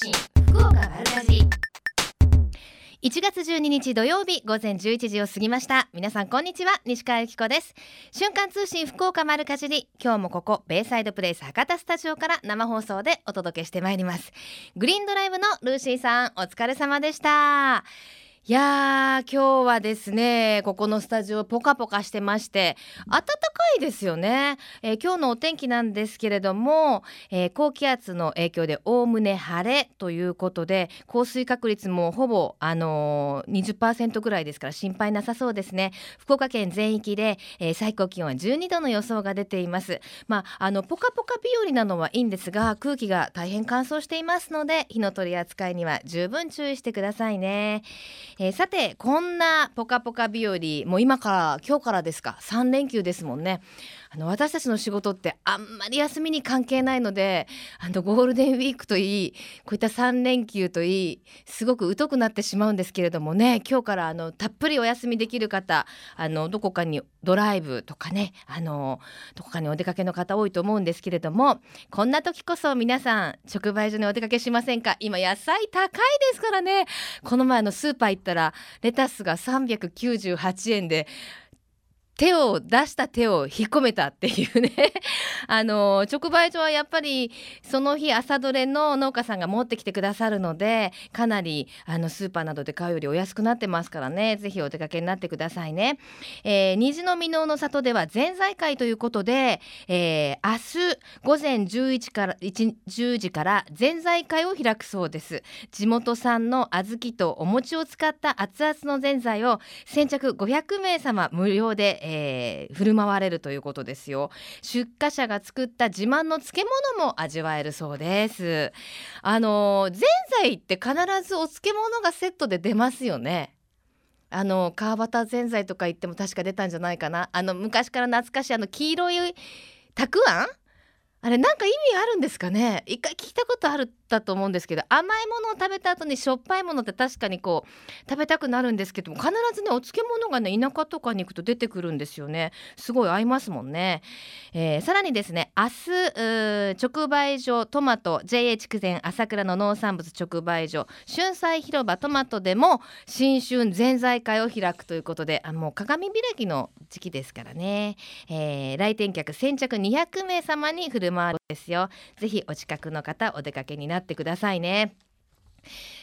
信福岡丸かじり。1月12日土曜日午前11時を過ぎました。皆さんこんにちは西川由紀子です。瞬間通信福岡丸かじり。今日もここベイサイドプレイス博多スタジオから生放送でお届けしてまいります。グリーンドライブのルーシーさんお疲れ様でした。いやー今日はですねここのスタジオポカポカしてまして暖かいですよね、えー、今日のお天気なんですけれども、えー、高気圧の影響でおおむね晴れということで降水確率もほぼあのー、20%ぐらいですから心配なさそうですね。福岡県全域で、えー、最高気温は12度の予想が出ています。まああのポカポカ日和なのはいいんですが空気が大変乾燥していますので火の取り扱いには十分注意してくださいね。えー、さてこんなポカポカ日和もう今から今日からですか。3連休ですもんね。あの私たちの仕事ってあんまり休みに関係ないのであのゴールデンウィークといいこういった3連休といいすごく疎くなってしまうんですけれどもね今日からあのたっぷりお休みできる方あのどこかにドライブとかねあのどこかにお出かけの方多いと思うんですけれどもこんな時こそ皆さん直売所にお出かけしませんか？今野菜高いですからね。この前のスーパー行ったらレタスが398円で手を出した手を引っ込めたっていうね。あの直売所はやっぱりその日朝どれの農家さんが持ってきてくださるのでかなりあのスーパーなどで買うよりお安くなってますからね。ぜひお出かけになってくださいね、えー、虹の箕面の里ではぜんざい会ということで、えー、明日午前11から10時からぜんざい会を開くそうです。地元産の小豆とお餅を使った熱々のぜんざいを先着500名様無料でえー、振る舞われるということですよ。出荷者が作った自慢の漬物も味わえるそうです。あのぜんざいって必ずお漬物がセットで出ますよね。あの川端ぜんざいとか言っても確か出たんじゃないかな。あの昔から懐かしいあの黄色いたくあんあれなんか意味あるんですかね？一回聞いたことあるったと思うんですけど甘いものを食べた後にしょっぱいものって確かにこう食べたくなるんですけども必ずねお漬物がね田舎とかに行くと出てくるんですよね。すごい合いますもんね、えー、さらにですね明日直売所トマト JA 筑前朝倉の農産物直売所春菜広場トマトでも新春ぜんざい会を開くということであもう鏡開きの時期ですからね、えー、来店客先着200名様に振る舞うですよ。ぜひお近くの方お出かけになってくださいね。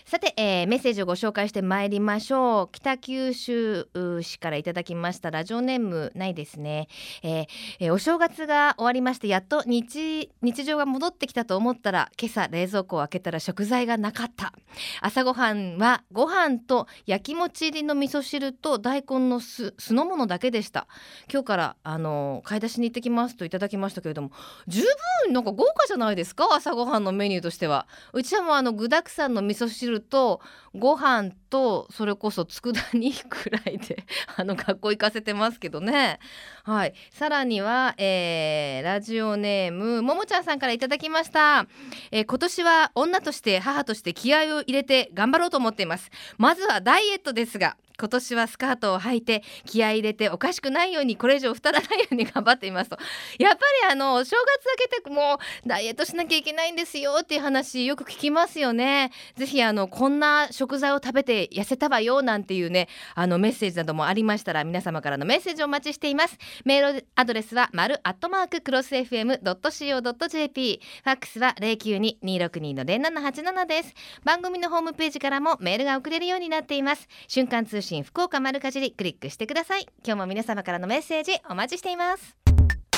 さて、えー、メッセージをご紹介してまいりましょう。北九州市からいただきました。ラジオネームないですね、えーえー、お正月が終わりましてやっと日日常が戻ってきたと思ったら今朝冷蔵庫を開けたら食材がなかった。朝ごはんはご飯と焼きもち入りの味噌汁と大根の酢酢の物だけでした。今日からあの買い出しに行ってきますといただきましたけれども十分なんか豪華じゃないですか？朝ごはんのメニューとしては。うちはもうあの具沢山の味噌汁とご飯とそれこそ佃煮くらいで あの学校行かせてますけどね。はい。さらには、えー、ラジオネームももちゃんさんからいただきました、えー、今年は女として母として気合を入れて頑張ろうと思っています。まずはダイエットですが今年はスカートを履いて気合い入れておかしくないようにこれ以上太らないように頑張っていますとやっぱりあの正月だけでもうダイエットしなきゃいけないんですよっていう話よく聞きますよね。ぜひあのこんな食材を食べて痩せたわよなんていうねあのメッセージなどもありましたら皆様からのメッセージをお待ちしています。メールアドレスは丸アットマーククロス FM.co.jp ファックスは092-262の0787です。番組のホームページからもメールが送れるようになっています。瞬間通信福岡丸かじりクリックしてください。今日も皆様からのメッセージお待ちしています。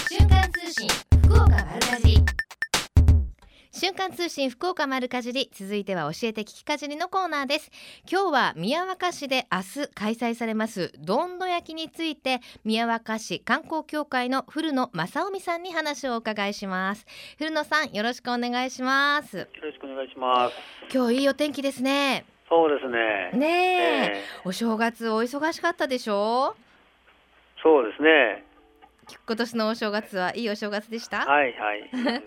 瞬間通信福岡丸かじり。瞬間通信福岡丸かじり続いては教えて聞きかじりのコーナーです。今日は宮若市で明日開催されますどんど焼きについて宮若市観光協会の古野正臣さんに話をお伺いします。古野さんよろしくお願いします。よろしくお願いします。今日いいお天気ですねそうですね。ねえ、えー、お正月お忙しかったでしょ？う。そうですね。今年のお正月はいいお正月でした？はいはい。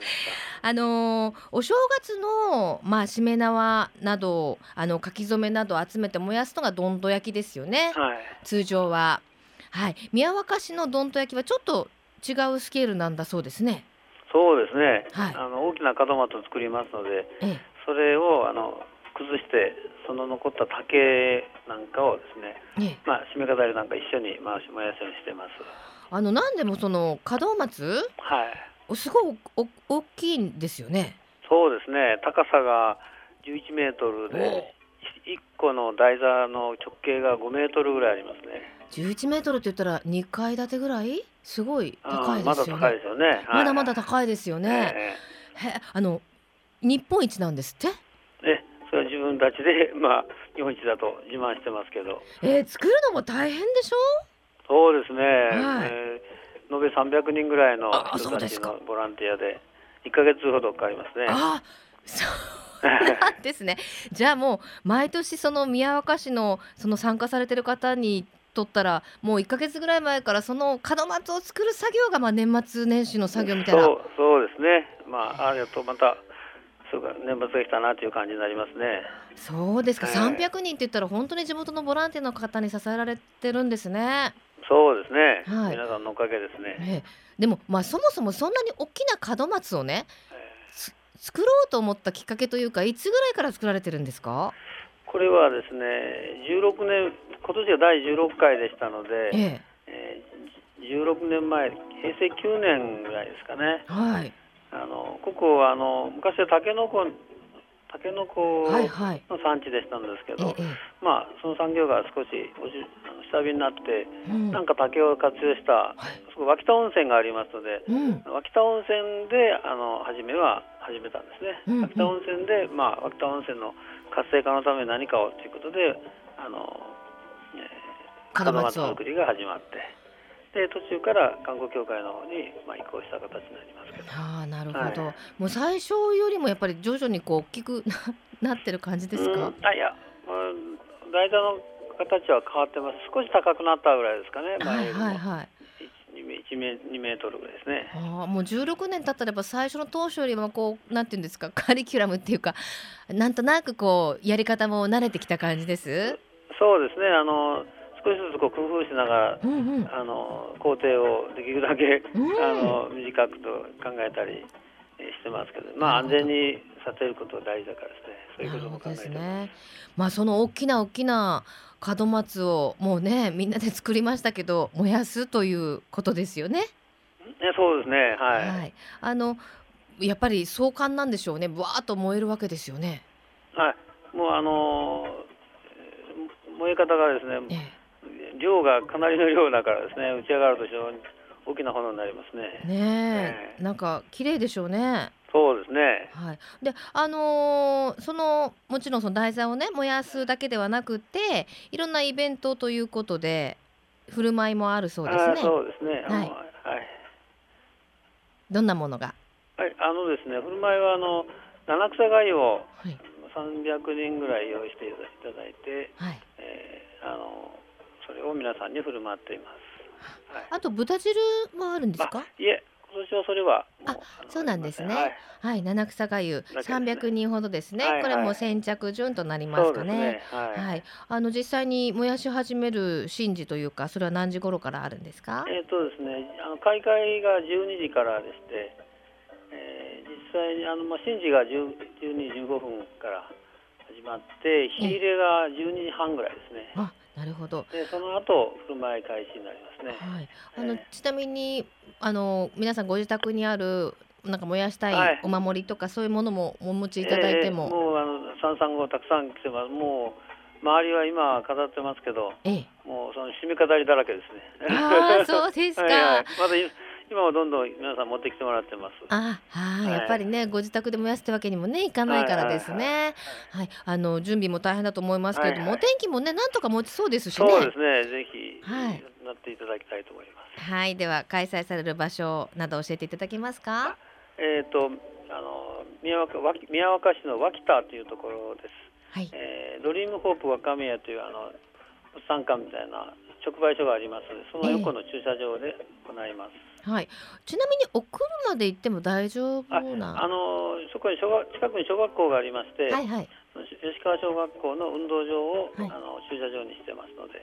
あのお正月のまあしめ縄などあの書き初めなど集めて燃やすのがどんど焼きですよね。はい。通常ははい宮若市のどんど焼きはちょっと違うスケールなんだそうですね。そうですね。はい。あの大きな門松を作りますので、ええ、それをあの崩してその残った竹なんかをですね、ええまあ締め飾りなんか一緒に回し燃やすようにしてます。あのなんでもその門松？はい。おすごいおお大きいんですよね。そうですね。高さが11メートルで、1個の台座の直径が5メートルぐらいありますね。11メートルって言ったら2階建てぐらい？すごい高いですよね。高いですよね。はいまだまだ高いですよね。えへあの日本一なんですって？分たちで、まあ、日本一だと自慢してますけど、えー、作るのも大変でしょ？そうですね、はいえー延べ300人ぐらいのあ人たちのボランティアで、1ヶ月ほどかかりますね。あそうなんですね。じゃあもう毎年その宮若市のその参加されてる方にとったらもう1ヶ月ぐらい前からその門松を作る作業がまあ年末年始の作業みたいな。そうそうですね、まあ、あれとまた、そうか年末が来たなという感じになりますね。そうですか。はい300人って言ったら本当に地元のボランティアの方に支えられてるんですね。そうですね、はい皆さんのおかげですね。ええでもまあそもそもそんなに大きな門松をねつ作ろうと思ったきっかけというかいつぐらいから作られてるんですか？これはですね、16年、今年が第16回でしたので、えええー16年前、平成9年ぐらいですかね。はいあのここはあの昔はタケノコタケノコはいはい。の産地でしたんですけど、えええまあその産業が少し下火になって、えうんなんか竹を活用したはいそこ脇田温泉がありますので、うん脇田温泉であの初めは始めたんですね。うんうん脇田温泉でまあ脇田温泉の活性化のために何かをということであの、えー門松を作りが始まって。で途中から観光協会の方に、まあ、移行した形になりますけど。ああなるほど、はい。もう最初よりもやっぱり徐々にこう大きくな なってる感じですか、うん。あいや、うん、台座の形は変わってます。少し高くなったぐらいですかねはいはいはい。1メ1メ2メートルぐらいですね。ああもう16年経ったらやっぱ最初の当初よりもこうなんていうんですか カリキュラムっていうかなんとなくこうやり方も慣れてきた感じです？そうですね。あの少しずつこう工夫しながらうんうん。あの工程をできるだけ、うん。あの短くと考えたりえーしてますけどまあ安全にさせることが大事だからですね。そういうことも考えてます。ね。まあその大きな大きな門松をもうねみんなで作りましたけど燃やすということですよね。ねそうですね。はい、はい、あのやっぱり壮観なんでしょうね。わーっと燃えるわけですよね。はい、もうあのえー燃え方がですねええ量がかなりの量だからですね打ち上がると非常に大きな炎になりますね。ねえ、えなんか綺麗でしょうね。そうですね。はい。で、あのーそのもちろんその台座をね燃やすだけではなくて、いろんなイベントということで振る舞いもあるそうですね。あそうですね。あのははいい。どんなものが？はい、あのですね、振る舞いはあの七草がゆをはい300人ぐらい用意していただいて、はい。えーあのそれを皆さんに振る舞っています。はい。あと豚汁もあるんですか？あ。いえ、今年はそれはあのそうなんですねはい。はい、七草がゆだけですね300人ほどですね。はいはいこれも先着順となりますかね。ね。はい。はい、あの実際に燃やし始める神事というか、それは何時頃からあるんですか？えーとですね、あの開会が12時からでして、えー実際にあの、まあ、神事が10 12時15分から始まって、火入れが12時半ぐらいですね。あ、なるほど。でその後振る舞い開始になりますね。はい、あのえちなみにあの皆さんご自宅にあるなんか燃やしたはいいお守りとかそういうものもお持ちいただいてえーも、もうあの三三号たくさん来てます。もう周りは今飾ってますけど、ええ、もうその締め飾りだらけですね。ああそうですか。はいはい、まだい今はどんどん皆さん持ってきてもらってます。あはい、はいやっぱりねご自宅で燃やすってわけにもねいかないからですね。はい、あの準備も大変だと思いますけれども、お天気もねなんとか持ちそうですしね。そうですね。ぜひ、はいなっていただきたいと思います。はい、では開催される場所など教えていただけますか？えっ、とあの宮若宮若市の脇田というところです。はい、えードリームホープ若宮というあの物産館みたいな直売所がありますその横の駐車場で行います。はい、ちなみにお車で行っても大丈夫あな？あのそこに小学近くに小学校がありまして、はいはい。吉川小学校の運動場を、はいあの駐車場にしてますので、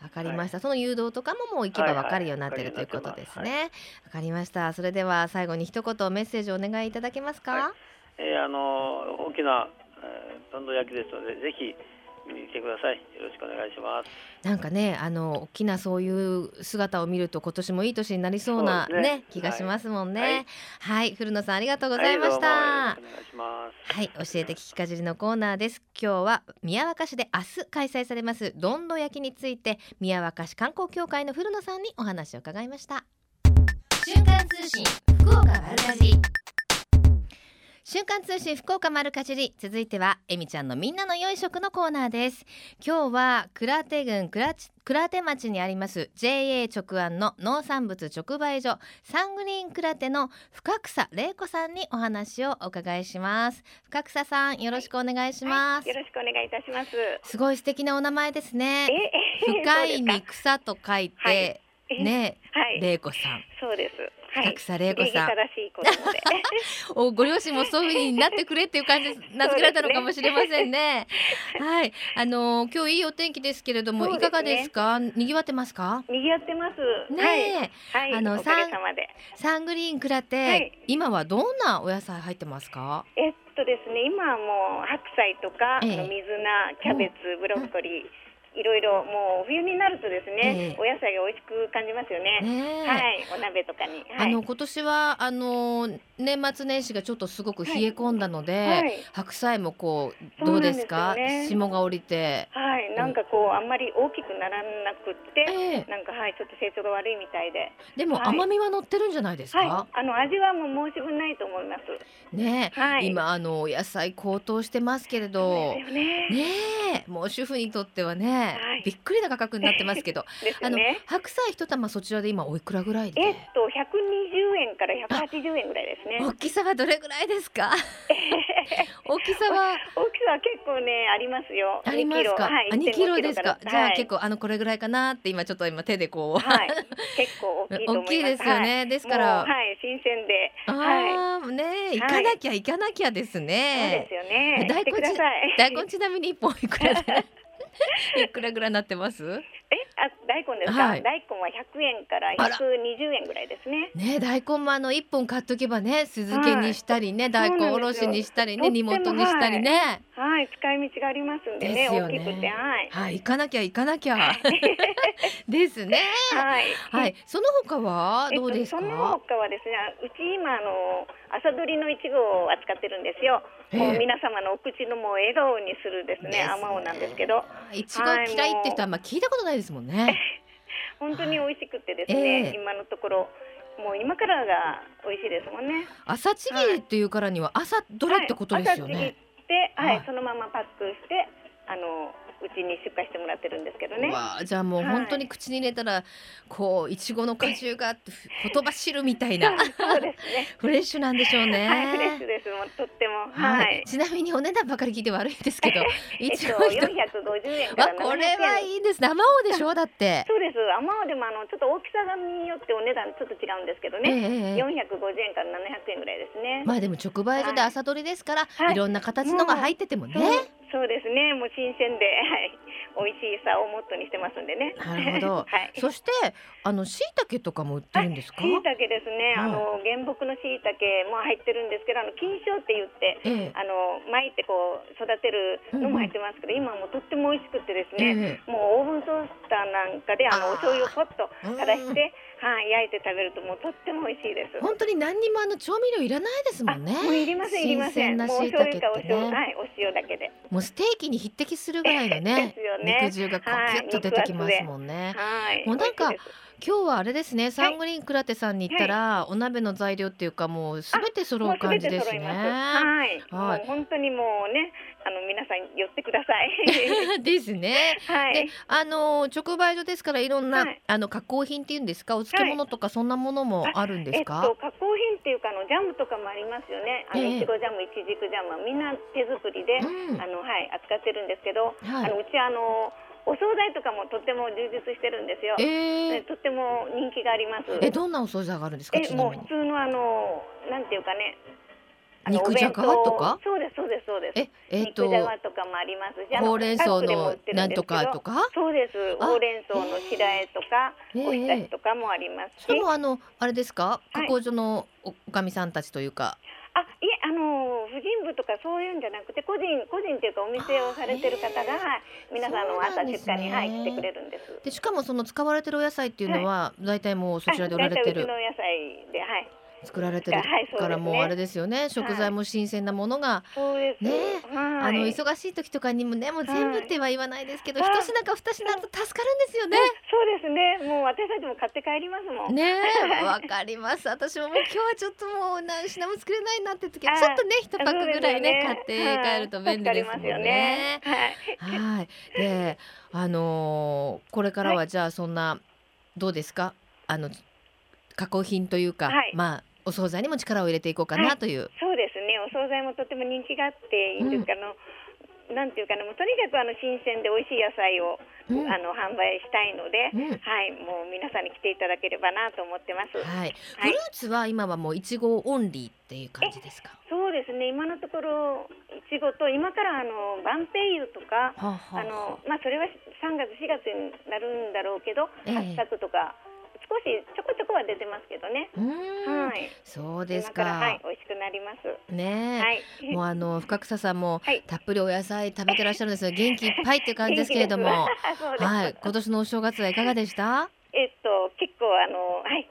わかりました、その誘導とかももう行けばわかるようになってる、はいはいということですね。わかりました。それでは最後に一言メッセージをお願いいただけますか？はえーあの大きな、えー、どんどん焼きですのでぜひ見に来てください。よろしくお願いします。なんかねあの大きなそういう姿を見ると今年もいい年になりそうなね。ね気がしますもんはねい。はい、古野さんありがとうございました、はい、どうもよろしくお願いします。はい、教えて聞きかじりのコーナーです。今日は宮若市で明日開催されますどんど焼きについて宮若市観光協会の古野さんにお話を伺いました。瞬間通信福岡丸かじり。瞬間通信福岡丸かじり続いてはえみちゃんのみんなの良い食のコーナーです。今日は倉手郡倉手町にあります JA 直案の農産物直売所サングリーン倉手の深草玲子さんにお話をお伺いします。深草さんよろしくお願いします、よろしくお願いいたします。すごい素敵なお名前ですね。え、深いに草と書いて、はい。ねはい、玲子さん。そうです。はい。深草玲子さん。おご両親もそういう風になってくれっていう感じで名付けられたのかもしれませんね。はい、あのー今日いいお天気ですけれども、ねいかがですか？賑わってますか？賑わってます。ねはい。え、はい。あのおかげさまで。サングリーンクラテ、はい今はどんなお野菜入ってますか？えっとですね、今はもう白菜とか、ええ水菜、キャベツ、ブロッコリー。いろいろもう冬になるとですね、ええ。お野菜が美味しく感じますよね。ねえ、はい、お鍋とかに。はい。あの今年はあのー年末年始がちょっとすごく冷え込んだので、はい。白菜もこうどうですか？すよね。霜が降りて、はい、なんかこうあんまり大きくならなくって、ええ。なんかはいちょっと成長が悪いみたいで、でもはい。甘みは乗ってるんじゃないですか？はい、あの味はもう申し分ないと思います。ね今あのお野菜高騰してますけれど。ね。ねえ。もう主婦にとってはね、はい。びっくりな価格になってますけど ですあの。白菜一玉そちらで今おいくらぐらいで？えっと120円から180円ぐらいですね。大きさはどれぐらいですか？大きさは？大きさは結構ねありますよ。ありますか、2キロ。はい、あ2キロ1.5ですか、ら。じゃあはい結構あのこれぐらいかなって今ちょっと今手でこう、はい、結構大きいと思います。大きいですよね、ですはい。から、もうはい新鮮で、はい、ああねえ行かなきゃ行かなきゃですそうねで、すよね。大根ちなみに一本いくらで？いくらぐらいになってます？えあ大根ですか、はい。大根は100円からあら。120円ぐらいですね。ね大根もあの一本買っとけばね酢漬けにしたりね、大根おろしにしたりね煮物にしたりね。はい。使い道がありますんでねですよね。大きくてはい。はい行かなきゃ行かなきゃ。ですね。はい。はい。その他はどうですか、えっと、その他はですね、うち今あの朝どりのいちごを扱ってるんですよ。ええ。もう皆様のお口のもう笑顔にするですね、あまおうなんですけど、いちご嫌いって人はあんま聞いたことないですもんね。本当に美味しくてですね、ええ。今のところもう今からが美味しいですもんね。朝ちぎりっていうからには朝どれってことですよはい、朝ちぎねって、はい、はい。そのままパックして、あのうちに出荷してもらってるんですけどね。わあじゃあもう本当に口に入れたらこういちごの果汁があって言葉汁みたいな そうですね。フレッシュなんでしょうね。はい、フレッシュです。もうとっても、ははいい。ちなみにお値段ばかり聞いて悪いんですけど、えっと、いちご一450円から700円。わこれはいいですね。生王でしょ？だって。そうです。あまおでもあのちょっと大きさによってお値段ちょっと違うんですけどええね。ええ450円から700円ぐらいですね。まあでも直売所で朝取りですから、はいい、ろんな形のが入っててもね。そうそうですね。もう新鮮で、はい、美味しさをモットーにしてますんでね。なるほど はい。そしてあの椎茸とかも売ってるんですか？椎茸ですね。はいあの原木の椎茸も入ってるんですけど、あの金賞って言って。ええあの巻いてこう育てるのも入ってますけど、今もうとっても美味しくてですね、えもうオーブントースターなんかであのお醤油をポッとうん垂らして、はい、焼いて食べるともうとっても美味しいです。本当に何にもあの調味料いらないですもんね。あもういりませんいりません。もう醤油かお塩、ね。はい、お塩だけで。もうステーキに匹敵するぐらいのね ね肉汁がこうはいキュッと出てきますもんね。はい。もうなんか今日はあれですね、サングリーンクラテさんに行ったら、お鍋の材料っていうかもうすべて揃う感じですね。はい。はいもう本当にもうね、あの皆さん寄ってください。ですね。ではい。、あの直売所ですからいろんな、はいあの加工品っていうんですか、お漬物とかそんなものもあるんですか？えっと加工品っていうかあのジャムとかもありますよね。あのええいちごジャム、いちじくジャムはみんな手作りで、うんあのはい扱ってるんですけど、はいあのうちあのお惣菜とかもとっても充実してるんですよ。えー、ねとっても人気があります。えどんなお惣菜があるんですか。えもう普。通のあのなんていうかね。肉じゃがとか？そうですそうですそうです。ええっ、肉じゃとがとかもありますし、ほうれん草のなんとかとか？そうです。あ？ほうれん草の白あえとか、ええおひたしとかもありますし。しかもあのあれですか、はい加工所のおおかみさんたちというか。あ、い人部とかそういうんじゃなくて個人個人っていうかお店をされてる方がはい皆さんの朝出荷に、はい来てくれるんです。でしかもその使われてるお野菜っていうのは、大体もうそちらで売られてる。うちのお野菜ではい作られてるからもうあれですよね。食材も新鮮なものが。ね。はい。あの忙しい時とかにもねもう全部っては言わないですけど、はい。一品か二品と助かるんですよね。そうですね。もう私たちも買って帰りますもん。ね。え わかります。私ももう今日はちょっともう何品も作れないなって時はちょっとね一パックぐらいね買って帰ると便利ですもんね。はい。はい。であのーこれからはじゃあそんな、どうですか？あの加工品というか、はい。まあお惣菜にも力を入れていこうかなという、そうですね。お惣菜もとても人気があっていいんですか、あのなんていうかなもうとにかくあの新鮮で美味しい野菜を、うんあの販売したいので、うんはいもう皆さんに来ていただければなと思ってます。はい、フはいルーツは今はもういちごオンリーっていう感じですか？そうですね。今のところいちごと今からあのバンペイユとか。はあ、はあのまあそれは3月4月になるんだろうけど、ええ八作とか少しちょこちょこは出てますけどね。うーん、はい。そうです今か。はい美味しくなります。ねえ、はい。もうあの深草さんも はいたっぷりお野菜食べてらっしゃるんですよ。元気いっぱいっていう感じですけれども、はい、今年のお正月はいかがでした？えっと結構あのはい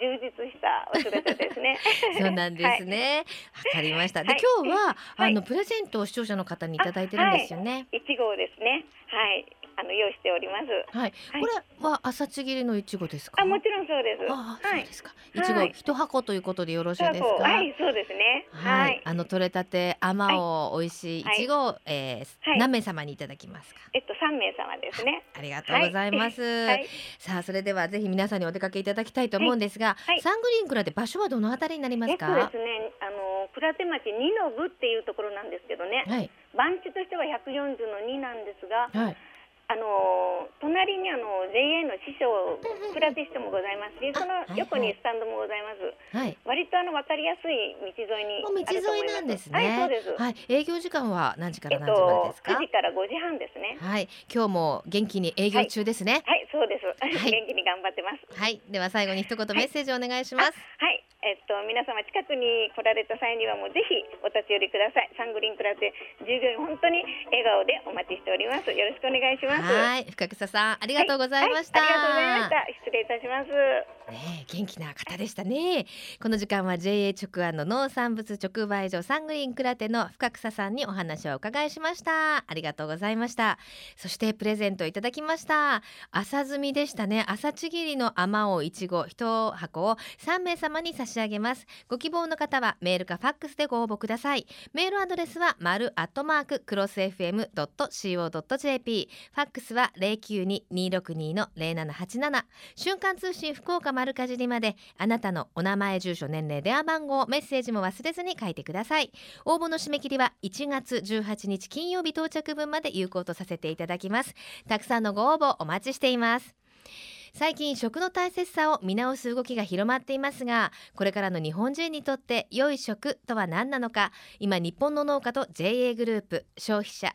充実したお正月ですね。そうなんですね。わ、かりました。で、はい今日は、はいあのプレゼントを視聴者の方にいただいてるんですよね。いちごですね。はい。あの用意しております。はい、はいこれは朝ちぎりのいちごですか？あもちろんそうです。あそうで。すか。いちごはい一箱ということでよろしいですか？そうはいそうですね。ははいい。あの取れたてあまおう美味しいいちごを、え何名様にいただきますか？えっと三名様ですね。ありがとうございます。はい。さあそれではぜひ皆さんにお出かけいただきたいと思うんですが、はいサングリーンクラで場所はどのあたりになりますか？えっとですね、あの倉手町二の部っていうところなんですけどね、はい番地としては140の2なんですが、はいあの隣にあの JA の師匠倉手市もございますし、その横にスタンドもございます。はい。割とあの分かりやすい道沿いに道。沿いなんですね。はい、そうです。はい、営業時間は何時かえっら何時までとですか？9時から5時半ですね。はい、今日も元気に営業中ですね。はい、そうです。い 元気に頑張ってます。はい、では最後に一言メッセージをお願いします。はい、えっと皆様近くに来られた際にはもうぜひお立ち寄りください。サングリーンクラテ従業員本当に笑顔でお待ちしております。よろしくお願いします。はい、深草さんありがとうございました。はいはいありがとうございました。失礼いたします。ね元気な方でしたね。この時間は JA 直販の農産物直売所サングリーンクラテの深草さんにお話をお伺いしました。ありがとうございました。そしてプレゼントいただきました。朝摘みでしたね。朝ちぎりのあまおいちご一箱を3名様に差し上げます。ご希望の方はメールかファックスでご応募ください。メールアドレスは丸アットマーククロス FM.co.jp ファックスは092-262の0787瞬間通信福岡丸かじりまであなたのお名前住所年齢電話番号メッセージも忘れずに書いてください。応募の締め切りは1月18日金曜日到着分まで有効とさせていただきます。たくさんのご応募お待ちしています。最近食の大切さを見直す動きが広まっていますがこれからの日本人にとって良い食とは何なのか。今日本の農家と JA グループ消費者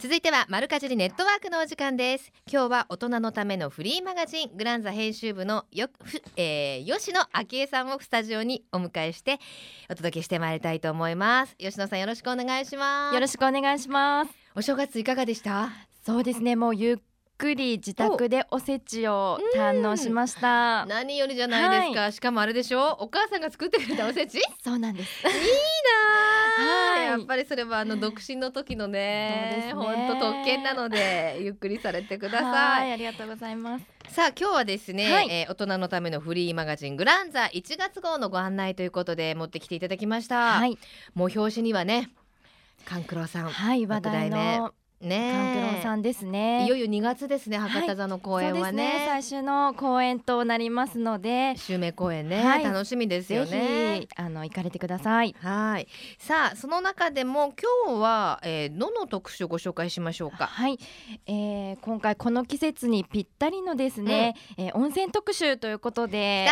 続いてはマルカジリネットワークのお時間です。今日は大人のためのフリーマガジングランザ編集部のよ、ふえー、吉野昭恵さんをスタジオにお迎えしてお届けしてまいりたいと思います。吉野さんよろしくお願いします。よろしくお願いします。お正月いかがでした？そうですね、もうゆっくり自宅でおせちを堪能しました。何よりじゃないですか、しかもあれでしょ？お母さんが作ってくれたおせち？い いそうなんです。なあ、はい。やっぱりそれはあの独身の時のね本当特権なのでゆっくりされてくださはいい、ありがとうございます。さあ今日はですね、はい。えー大人のためのフリーマガジングランザ1月号のご案内ということで持ってきていただきました、はい、もう表紙にはね勘九郎さんはい、話題のねカンクロンさんですね。いよいよ2月ですねはい。博多座の公演はそうですね。ね,、最終の公演となりますので。襲名公演ね、はい。楽しみですよぜねひあの行かれてください。はい。さあその中でも今日は、えー、どの特集をご紹介しましょうか？はい、えー、今回この季節にぴったりのですね、えー温泉特集ということで。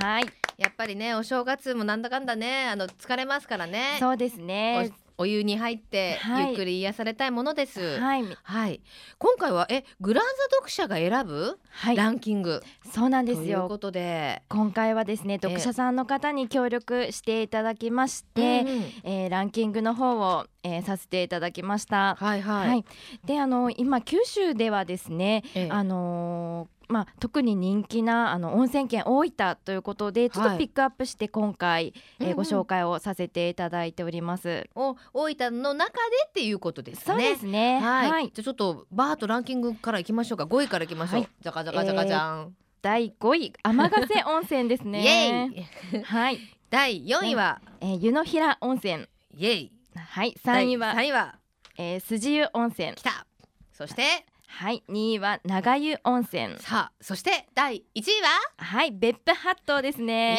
来はい。やっぱりねお正月もなんだかんだねあの疲れますからね。そうですねおお湯に入って、はい。ゆっくり癒されたいものです。はい、はい。今回はえグランザ読者が選ぶ、はい。ランキング。そうなんとですよ。いうことで。今回はですね読者さんの方に協力していただきまして、うんうん。えーランキングの方を、えーさせていただきました。はいはい、はい、であの今九州ではですね、ええ。あのーまあ、特に人気なあの温泉県大分ということでちょっとピックアップして今回、うんうん。えーご紹介をさせていただいております。お大分の中でっていうことですそうね。ですね。はい、はい、じゃあちょっとバーッとランキングからいきましょうか。5位からいきましょう、はい。じゃかじゃかじゃかじゃん、第5位天ヶ瀬温泉ですイエね。イはい、第4位は、えー湯の平温泉。イエイはい、3位は、第3位は？えー、筋湯温泉。来た。そして？はい、2位は長湯温泉。さあそして第1位は？はい、別府八島ですイね。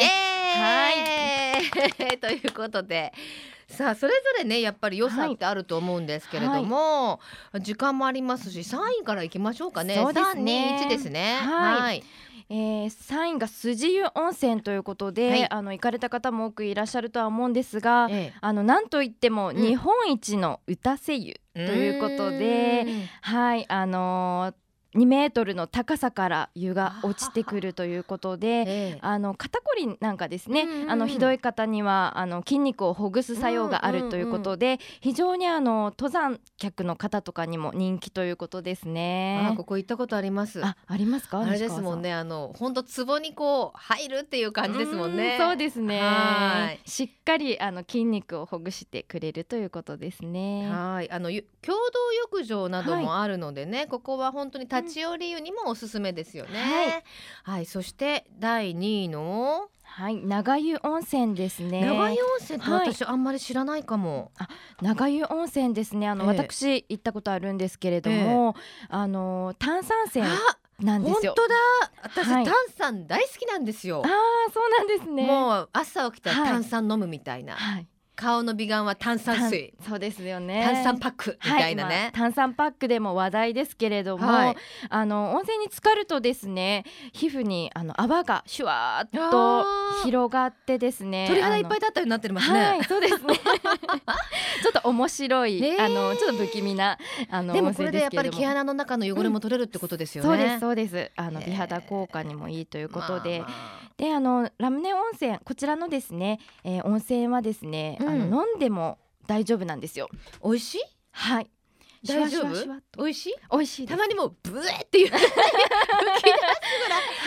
エーイ、ということで。さあそれぞれねやっぱり良さってあると思うんですけれども、時間もありますし3位からいきましょうかね。そうですね。3 2 1ですね。はいえー、3位が筋湯温泉ということで、はい。あの行かれた方も多くいらっしゃるとは思うんですが、えあのなんといってもん日本一の歌瀬湯えということで、はいあのー2メートルの高さから湯が落ちてくるということで。ええあの肩こりなんかですね、うんうんあのひどい方にはあの筋肉をほぐす作用があるということで、非常にあの登山客の方とかにも人気ということですねあ。ここ行ったことありますあ、ありますか？あれですもんねあの本当壺にこう入るっていう感じですもんねうそうですねはい。しっかりあの筋肉をほぐしてくれるということですね。はいあのゆ共同浴場などもあるのでね、ここは本当に立ち寄り湯にもおすすめですよね、はい、そして第2位の。はい、長湯温泉ですね。長湯温泉ってはい。私あんまり知らないかも、長湯温泉ですね。あの、ええ。私行ったことあるんですけれども、あの炭酸泉あなんですよ。本当だ。私、はい。炭酸大好きなんですよ。ああ、そうなんですね。もう朝起きたらはい。炭酸飲むみたいな、はい、顔の美顔は炭酸水。炭そうですよね。炭酸パックみたいなはいまあね、炭酸パックでも話題ですけれども、はい。あの温泉に浸かるとですね皮膚にあの泡がシュワーっあとー。広がってですね鳥肌いっぱいいだったようになってますね、はいそうですね。ちょっと面白い、ねえ。あのちょっと不気味なあのでも温これでやっぱり毛穴の中の汚れも取れるってことですよね、そうですそうです。あの美肌効果にもいいということで、まあまあ。であのラムネ温泉こちらのですね、えー温泉はですね、うんあの飲んでも大丈夫なんですよ。美味しい？はい。大丈夫？美味しい？美味しいたまにもうブエっていう。吹き出すぐ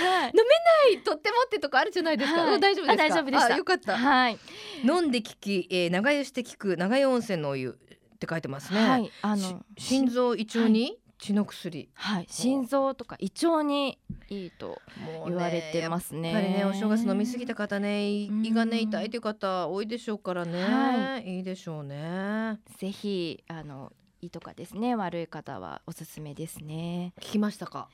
らい。はい。飲めないとってもってとこあるじゃないですか、大丈夫です大丈夫でした。あよかった、はい、飲んで聞き、えー、長湯して聞く長湯温泉のお湯って書いてますね、はい、あしの心臓胃腸に？血の薬、はい、心臓とか胃腸にいいと言われてますね。やっぱりねお正月飲み過ぎた方ね胃がね痛いという方多いでしょうからね、、はいいでしょうね。ぜひあの胃とかですね悪い方はおすすめですね。聞きましたか？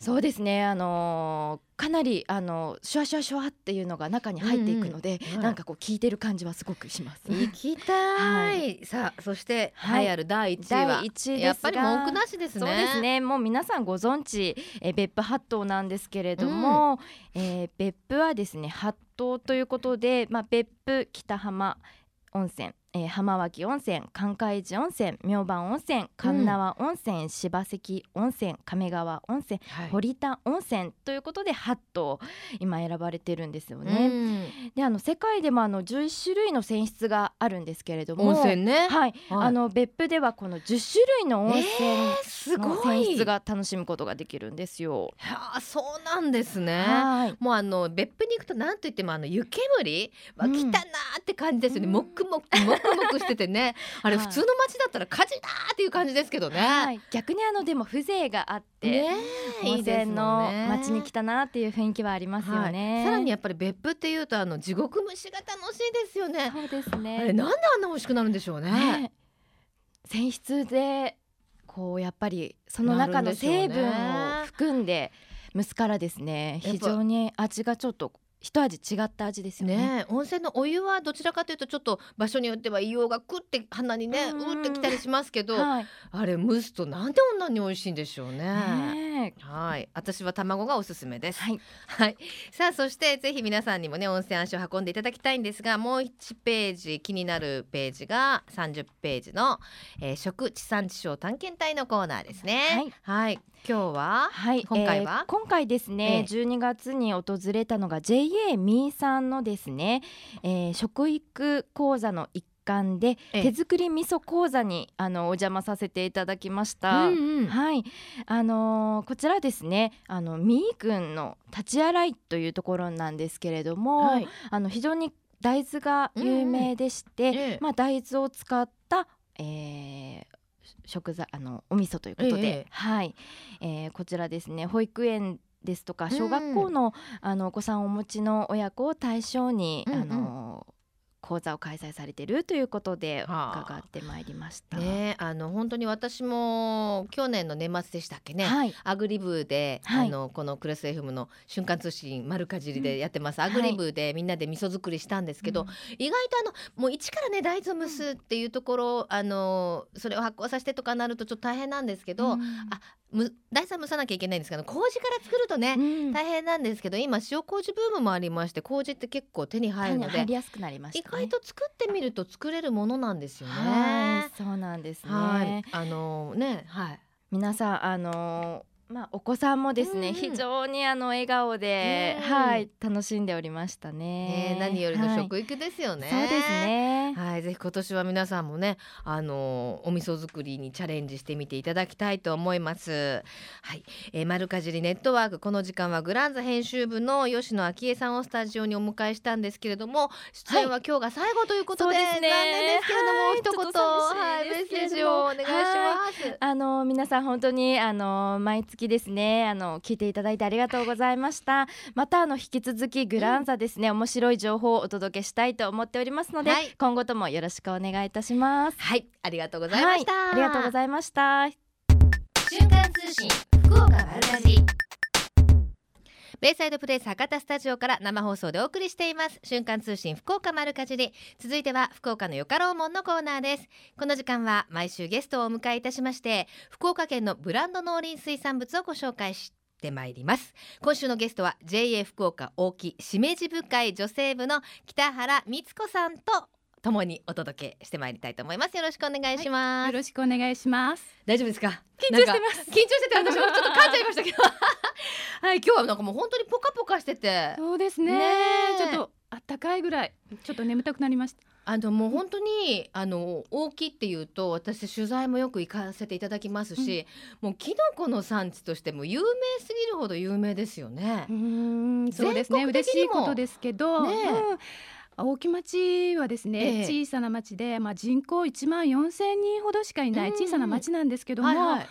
そうですね。あのーかなりあのシュワシュワシュワっていうのが中に入っていくので、うんうんはい。なんかこう効いてる感じはすごくします。行きたい、はさあそして、はい。栄えある第一位は？位やっぱり文句なしですね。そうですね。もう皆さんご存知、えー別府八島なんですけれども、えー別府はですね八島ということで、まあ、別府北浜温泉、えー浜脇温泉関海寺温泉明晩温泉神縄温泉、柴関温泉亀川温泉はい。堀田温泉ということで八島今選ばれてるんですようね。ん。であの世界でもあの11種類の泉質があるんですけれども温泉ね、はい、はい。あの別府ではこの10種類の温泉えーすのごい。泉質が楽しむことができるんですよ。はあそうなんですね。はい。もうあの別府に行くとなんといってもあの湯煙はうん。来たなーって感じですよね、うん。もくもくもくもくしててね。あれはい。普通の街だったら火事だーっていう感じですけどね、はい、逆にあのでも風情があって、ねえ温泉の街に来たたなっていう雰囲気はありますよね。さらにやっぱり別府っていうとあの地獄蒸しが楽しいですよね。そうですあれね。なんであんな美味しくなるんでしょうね。ね泉質でこうやっぱりその中の成分を含んで蒸すからですね。非常に味がちょっと一味違った味ですよね。ねえ温泉のお湯はどちらかというとちょっと場所によっては硫黄がくって鼻にねうってきたりしますけどはい、あれ蒸すとなんでこんなに美味しいんでしょうね。はい、私は卵がおすすめです。はい、はい、さあそしてぜひ皆さんにもね温泉足を運んでいただきたいんですがもう1ページ気になるページが30ページの、えー食地産地消探検隊のコーナーですね。はい、今日は？はい、今回は？えー今回ですね、ええ。12月に訪れたのが JA ミーさんのですね、えー食育講座の一環でええ。手作り味噌講座にあのお邪魔させていただきました。うんうん。はい、あのーこちらですね、あのミー君の立ち洗いというところなんですけれども、はい。あの非常に大豆が有名でして、ええ。まあ大豆を使った、えー食材あのお味噌ということで、ええはい、えーこちらですね。保育園ですとか小学校の,、あのお子さんをお持ちの親子を対象に、うんうん。あの講座を開催されているということではあ。伺ってまいりました。ねあの本当に私も去年の年末でしたっけね、はい、アグリブで、はい。あのこのクレス FM の瞬間通信丸かじりでやってます、アグリブでみんなで味噌作りしたんですけど、うん。意外とあのもう一からね大豆蒸すっていうところ、あのそれを発酵させてとかなるとちょっと大変なんですけど、うん。あむ大豆蒸さなきゃいけないんですけど麹から作るとね、うん大変なんですけど今塩麹ブームもありまして麹って結構手に入るので手に入りやすくなりまし意。外と作ってみると作れるものなんですよね。はい、そうなんですね。はい、あのね、はい。皆さんあのーまあお子さんもですね、うん非常にあの笑顔で、うんはい楽しんでおりましたね。ね、何よりのはい食育ですよね。そうです。ね。はい、ぜひ今年は皆さんもね、あのお味噌作りにチャレンジしてみていただきたいと思います。はい、えー、丸かじりネットワークこの時間はグランザ編集部の吉野昭恵さんをスタジオにお迎えしたんですけれども、出演は今日が最後ということで、そうですね残念ですけれども、はい一言はいメッセージをお願いします。あの皆さん本当にあの毎月ですね。あの聞いていただいてありがとうございました。またあの引き続きグランザですね、面白い情報をお届けしたいと思っておりますので、はい。今後ともよろしくお願いいたします。はい、ありがとうございました。はい、ありがとうございました。瞬間通信福岡丸ベイサイドプレイス博多スタジオから生放送でお送りしています。瞬間通信福岡丸かじり。続いては福岡のよかろうもんのコーナーです。この時間は毎週ゲストをお迎えいたしまして福岡県のブランド農林水産物をご紹介してまいります。今週のゲストは JA 福岡大木しめじ部会女性部の北原光子さんと共にお届けしてまいりたいと思います。よろしくお願いします、よろしくお願いします。大丈夫ですか？緊張してます。緊張してて私もちょっと噛んじゃいましたけど。はい今日はなんかもう本当にポカポカしてて。そうですね。ちょっとあったかいぐらい、ちょっと眠たくなりました。あのもう本当にあの大きいっていうと私取材もよく行かせていただきますし、もうキノコの産地としても有名すぎるほど有名ですよね。う。ーん、そうですね。嬉しいことですけど、ねえ。うん大木町はですね、ええ小さな町で、まあ人口1万4千人ほどしかいないうん小さな町なんですけども、はいはい。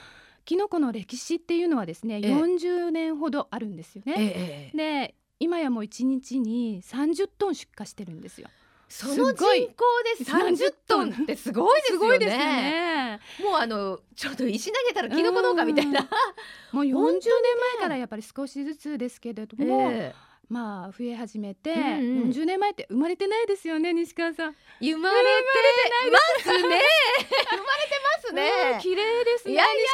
キノコの歴史っていうのはですね、ええ40年ほどあるんですよええね。ええで、今やもう1日に30トン出荷してるんですよ。その人口で30トンってすごいですよね。よね。もうあのちょっと石投げたらキノコ農家みたいな。もう40年前からやっぱり少しずつですけれども、ええまあ増え始めて、うんうん40年前って生まれてないですよね西川さん。生まれてますね。生まれてますね。うん綺麗ですね。いやいやいやいや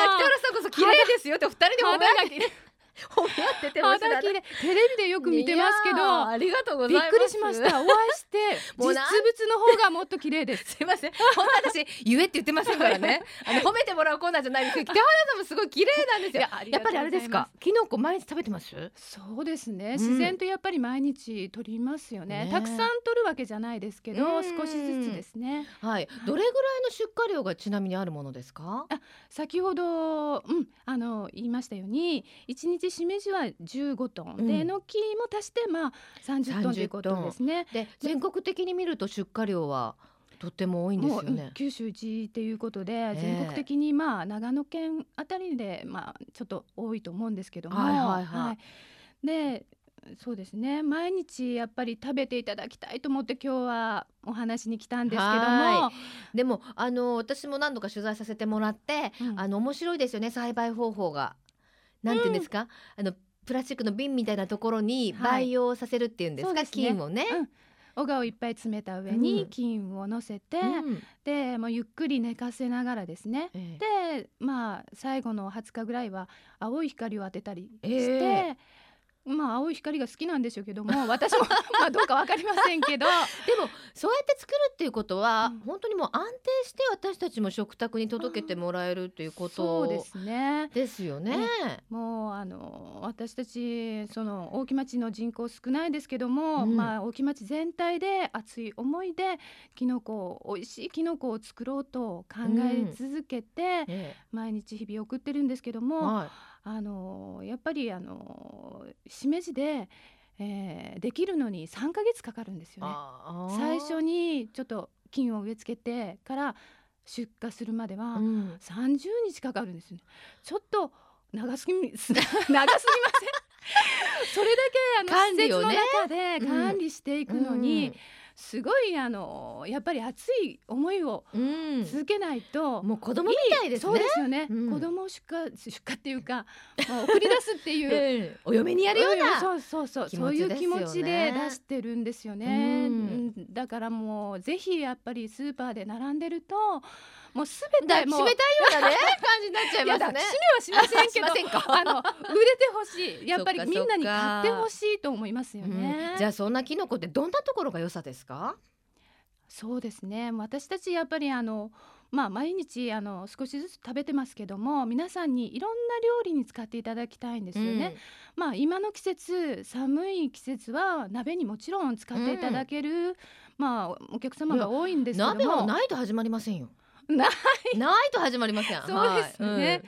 西北原さんこそ綺麗ですよってお二人で褒め合って褒め合っててほしいな。肌綺麗。テレビでよく見てますけどありがとうございます。びっくりしました。お会いして実物なの方がもっと綺麗です。すいません。本当私言えって言ってませんからね。あの褒めてもらうコーナーじゃないですけど。北原さんもすごい綺麗なんですよ。いやっぱりあれですか？キノコ毎日食べてます？そうですね、ん。自然とやっぱり毎日取りますよね。ね。たくさん取るわけじゃないですけど、うん。少しずつですね。はい。どれぐらいの出荷量がちなみにあるものですか？先ほど、うん、あの言いましたように一日しめじは15トン、うん。でえのきも足してまあ30トンということですね。で全国的に見ると出荷量はとっても多いんですよね。九州一っていうことで、え全国的にまあ長野県あたりでまあちょっと多いと思うんですけども、はいはいはい。でそうですね。毎日やっぱり食べていただきたいと思って今日はお話に来たんですけども。はでもあの私も何度か取材させてもらって、うん。あの面白いですよね。栽培方法が。なんていうんですか、あのプラスチックの瓶みたいなところにはい。培養させるっていうんですか、そうですね。菌をね。うん。小川をいっぱい詰めた上うん。に菌を乗せて、うん。でもうゆっくり寝かせながらですね。ええ。でまあ最後の20日ぐらいは青い光を当てたりして、えまあ青い光が好きなんでしょうけども 私もまあどうかわかりませんけど。でもそうやって作るっていうことは、うん。本当にもう安定して私たちも食卓に届けてもらえるっていうことそうですね。ですよね。もうあの私たちその大木町の人口少ないですけども、うん。まあ大木町全体で熱い思いでキノコ美味しいキノコを作ろうと考え続けて、え毎日日々送ってるんですけどえも、はいあのやっぱりあのしめじで、えーできるのに3ヶ月かかるんですよね。最初にちょっと菌を植え付けてから出荷するまではうん30日かかるんですよね。ちょっと長すぎ 長すぎません？それだけあの施設の中でうん管理していくのに、すごいあのやっぱり熱い思いをうん続けないと、もう子供みたいですね。そうですよね、うん子供を出荷出荷っていうか、まあ、送り出すっていうえ えお嫁にやるような。そうそうそう気そういう気持ちで出してるんですよね、うんうんだからもうぜひやっぱりスーパーで並んでるともうすべてもう抱きしめたいようなね 感じになっちゃいますね。抱きしめはしませんけど あの売れてほしい。やっぱりみんなに買ってほしいと思いますようん。ね、じゃあそんなキノコってどんなところが良さですか？そうですね。私たちやっぱりあのまあ毎日あの少しずつ食べてますけども皆さんにいろんな料理に使っていただきたいんですよね、まあ今の季節寒い季節は鍋にもちろん使っていただける、まあお客様が多いんですけども。鍋はないと始まりませんよ。ない。ないと始まりません。そうですよね。はい。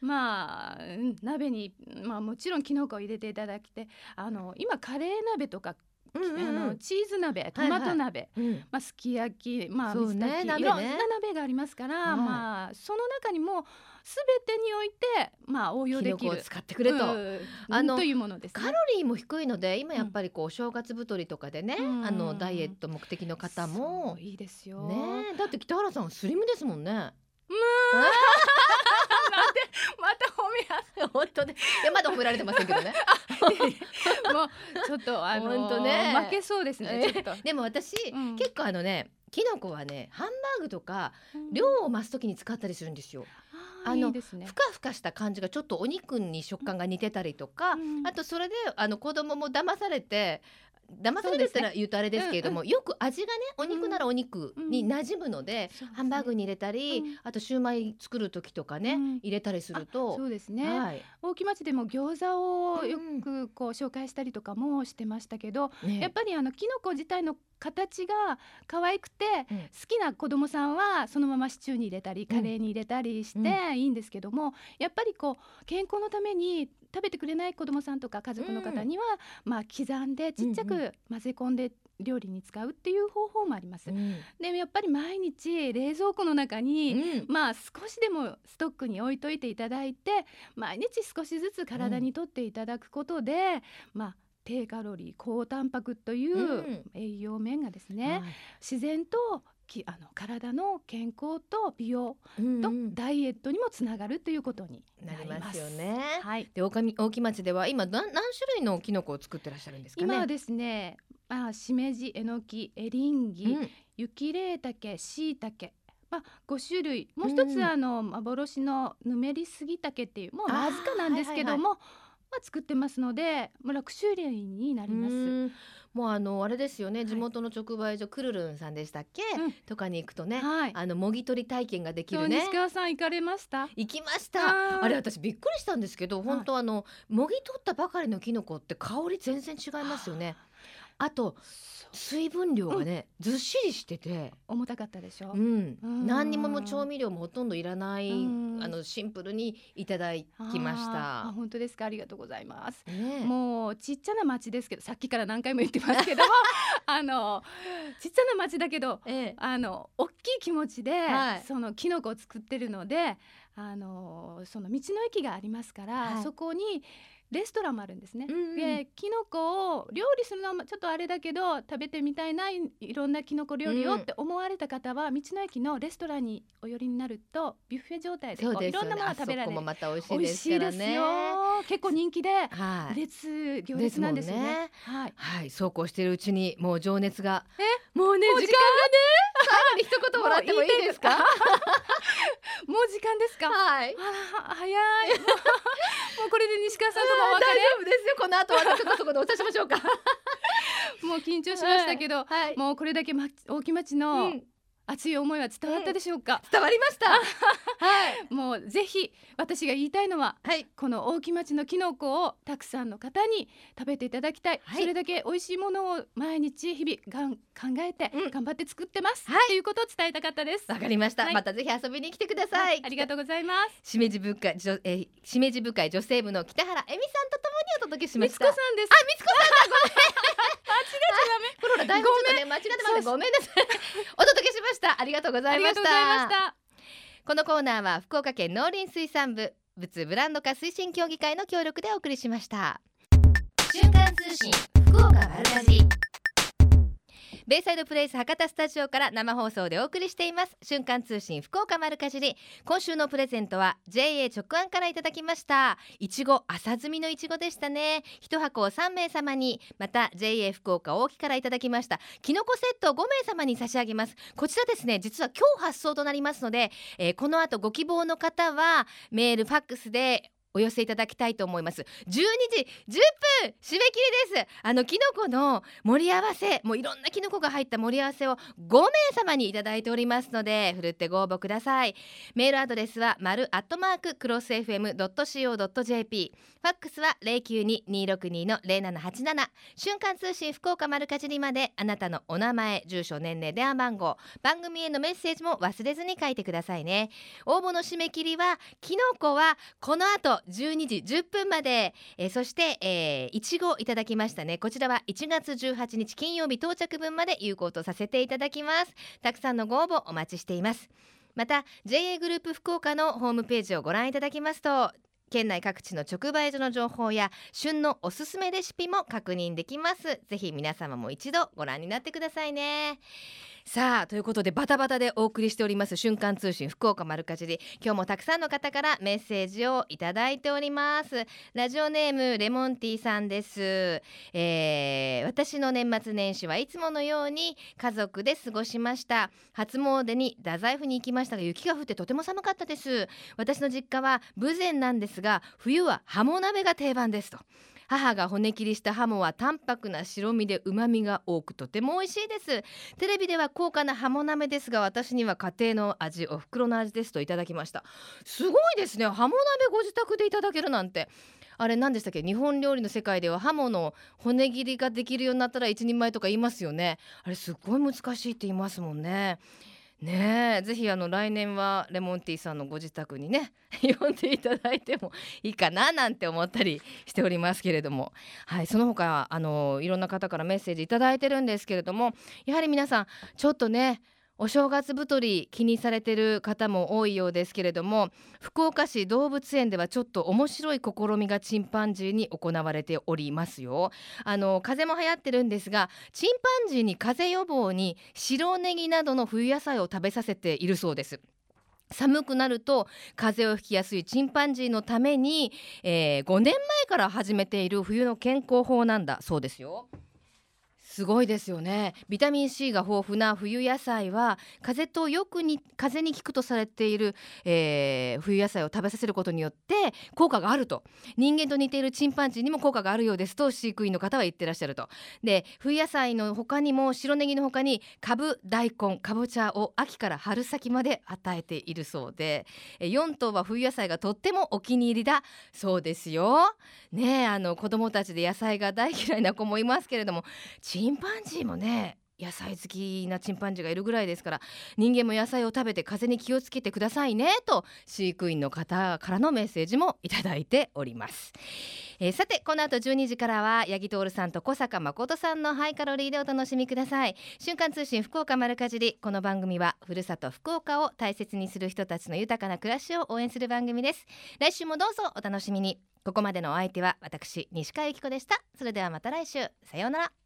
まあうん鍋にまあもちろんきのこを入れていただきてあの今カレー鍋とか、うんうんうん。あのチーズ鍋トマト鍋、うん。まあ、すき焼き、まあ、水炊き、鍋ね。いろんな鍋がありますから、はい。まあその中にもすべてにおいて、まあ、応用キできる使ってくれと。うんあのというものですね。カロリーも低いので今やっぱりこうお正月太りとかでね、うんあのダイエット目的の方もいいですよ。ねえだって北原さんスリムですもんね。また褒め合本当ね。いやまだ褒められてませんけどね。もうちょっとあのほんとね負けそうですね。ちょっと。でも私、うん結構あのねキノコはねハンバーグとか量を増すときに使ったりするんですよ。あのね。ふ。かふかした感じがちょっとお肉に食感が似てたりとか、うん。あとそれであの子供も騙されて騙されるってのは言うとあれですけれども、よく味がねお肉ならお肉に馴染むので、そうですね。ハンバーグに入れたり、うん。あとシューマイ作る時とかね、うん。入れたりするあとそうですね。はい。大木町でも餃子をようん。くこう紹介したりとかもしてましたけど、ねやっぱりあのキノコ自体の形が可愛くて、うん。好きな子供さんはそのままシチューに入れたりカレーに入れたりしていいんですけども、やっぱりこう健康のために食べてくれない子供さんとか家族の方には、まあ刻んでちっちゃうんうく混ぜ込んで料理に使うっていう方法もあります。うん。でもやっぱり毎日冷蔵庫の中に、うん。まあ少しでもストックに置いといていただいて毎日少しずつ体にとっていただくことで、まあ低カロリー高タンパクといううん栄養面がですね、はい自然ときあの体の健康と美容とうんうんダイエットにもつながるということにななりりま。ますすよね。はい、で大上大木町では今何何種類のキノコを作ってらっしゃるんですか？ね。今はですね、まあしめじ、えのき、エリンギ、うん雪レイタケ、シイタケ。まあ、5種類もう一つ、うんあの幻のぬめりすぎたけっていうもうわずかなんですけども、まあ、作ってますのでもう6種類になります。うん。もうあのあれですよね、い。地元の直売所クルルンさんでしたっけ、うん。とかに行くとね、はい。あのもぎ取り体験ができ今るね。日西川さん行かれました？行きましあたー。あれ私びっくりしたんですけどはい。本当あのもぎ取ったばかりのキノコって香り全然違いますよねあと水分量がね、ずっしりしてて、重たかったでしょ？うん。うん。何にも調味料もほとんどいらないうん。あのシンプルにいただきました。本当ですか？ありがとうございます。ねもうちっちゃな町ですけどさっきから何回も言ってますけども あのちっちゃな町だけどええ。あの大きい気持ちで、はい。そのキノコを作ってるのであのその道の駅がありますから、はい。そこにレストランもあるんですね。うんうん。でキノコを料理するのはちょっとあれだけど食べてみたいないいろんなキノコ料理をうんって思われた方は、道の駅のレストランにお寄りになるとビュッフェ状態でいろんなものが食べられる美味しい美ですねよ。結構人気ではい列行列なんですよね。ね。はい。はい。そうこうしているうちにもう情熱が。え？もうね時間がね？最後に一言もらってもいいですか？もう 時間ですか？はい。あら早い。もうこれで西川さん大丈夫ですよ。この後はちょっとそこでお茶しましょうか。れもう緊張しましたけど、はい。もうこれだけ、ま、大木町うのん熱い思いは伝わったでしょうか、伝わりました。はい。もうぜひ私が言いたいのははい。この大木町のキノコをたくさんの方に食べていただきたい、はい。それだけ美味しいものを毎日日々がん考えてうん。頑張って作ってます、はい。っていうことを伝えたかったです。わかりました、はい。またぜひ遊びに来てください。ありがとうございます。しめじ深い、じょえー、しめじ深い女性部の北原恵美さんとともにお届けしまみつしたこさんです。あ、みつこさんだごめん。間違えたプロだいぶちょっとね間違ってましたごめん。なさいお届けしましたありがとうございましありがとうございまたした。このコーナーは福岡県農林水産部物ブランド化推進協議会の協力でお送りしました。瞬間通信福岡丸かじりベイサイドプレイス博多スタジオから生放送でお送りしています。瞬間通信福岡丸かじり。今週のプレゼントは JA 直案からいただきました。いちご浅摘みのいちごでしたね。一箱を3名様に。また JA 福岡大木からいただきました。きのこセットを5名様に差し上げます。こちらですね。実は今日発送となりますので、えーこの後ご希望の方はメールファックスでお寄せいただきたいと思います。12時10分締め切りです。あのキノコの盛り合わせもういろんなキノコが入った盛り合わせを5名様にいただいておりますのでふるってご応募ください。メールアドレスは丸アットマーククロス FM.co.jp ファックスは092-262の0787瞬間通信福岡丸かじりまであなたのお名前住所年齢電話番号番組へのメッセージも忘れずに書いてくださいね。応募の締め切りはキノコはこの後12時10分まで、えーそして、えーいちごいただきましたね。こちらは1月18日金曜日到着分まで有効とさせていただきます。たくさんのご応募お待ちしています。また JA グループ福岡のホームページをご覧いただきますと県内各地の直売所の情報や旬のおすすめレシピも確認できます。ぜひ皆様も一度ご覧になってくださいね。さあということでバタバタでお送りしております瞬間通信福岡丸かじり。今日もたくさんの方からメッセージをいただいております。ラジオネームレモンティーさんです、えー私の年末年始はいつものように家族で過ごしました。初詣に太宰府に行きましたが雪が降ってとても寒かったです。私の実家は豊前なんですが冬はハモ鍋が定番ですと。母が骨切りしたハモは淡白な白身で旨味が多くとても美味しいです。テレビでは高価なハモ鍋ですが私には家庭の味お袋の味ですといただきました。すごいですね。ハモ鍋ご自宅でいただけるなんて。あれ何でしたっけ？日本料理の世界ではハモの骨切りができるようになったら一人前とか言いますよね。あれすっごい難しいって言いますもんね。ねえぜひあの来年はレモンティーさんのご自宅にね 呼んでいただいてもいいかななんて思ったりしておりますけれども。はいその他あのいろんな方からメッセージ頂いてるんですけれどもやはり皆さんちょっとねお正月太り気にされてる方も多いようですけれども福岡市動物園ではちょっと面白い試みがチンパンジーに行われておりますよあの風邪も流行ってるんですがチンパンジーに風邪予防に白ネギなどの冬野菜を食べさせているそうです寒くなると風邪をひきやすいチンパンジーのために、えー5年前から始めている冬の健康法なんだそうですよ。すごいですよね。ビタミン C が豊富な冬野菜は風とよくに風に効くとされている、えー冬野菜を食べさせることによって効果があると。人間と似ているチンパンジーにも効果があるようですと飼育員の方は言ってらっしゃると。で冬野菜の他にも白ネギの他にカブ大根かぼちゃを秋から春先まで与えているそうで4頭は冬野菜がとってもお気に入りだ。そうですよ。ねあの子供たちで野菜が大嫌いな子もいますけれどもチンパンジーもね野菜好きなチンパンジーがいるぐらいですから人間も野菜を食べて風邪に気をつけてくださいねと飼育員の方からのメッセージもいただいております、えーさてこの後12時からは八木徹さんと小坂誠さんのハイカロリーでお楽しみください。瞬間通信福岡丸かじりこの番組はふるさと福岡を大切にする人たちの豊かな暮らしを応援する番組です。来週もどうぞお楽しみに。ここまでのお相手は私西川由紀子でした。それではまた来週。さようなら。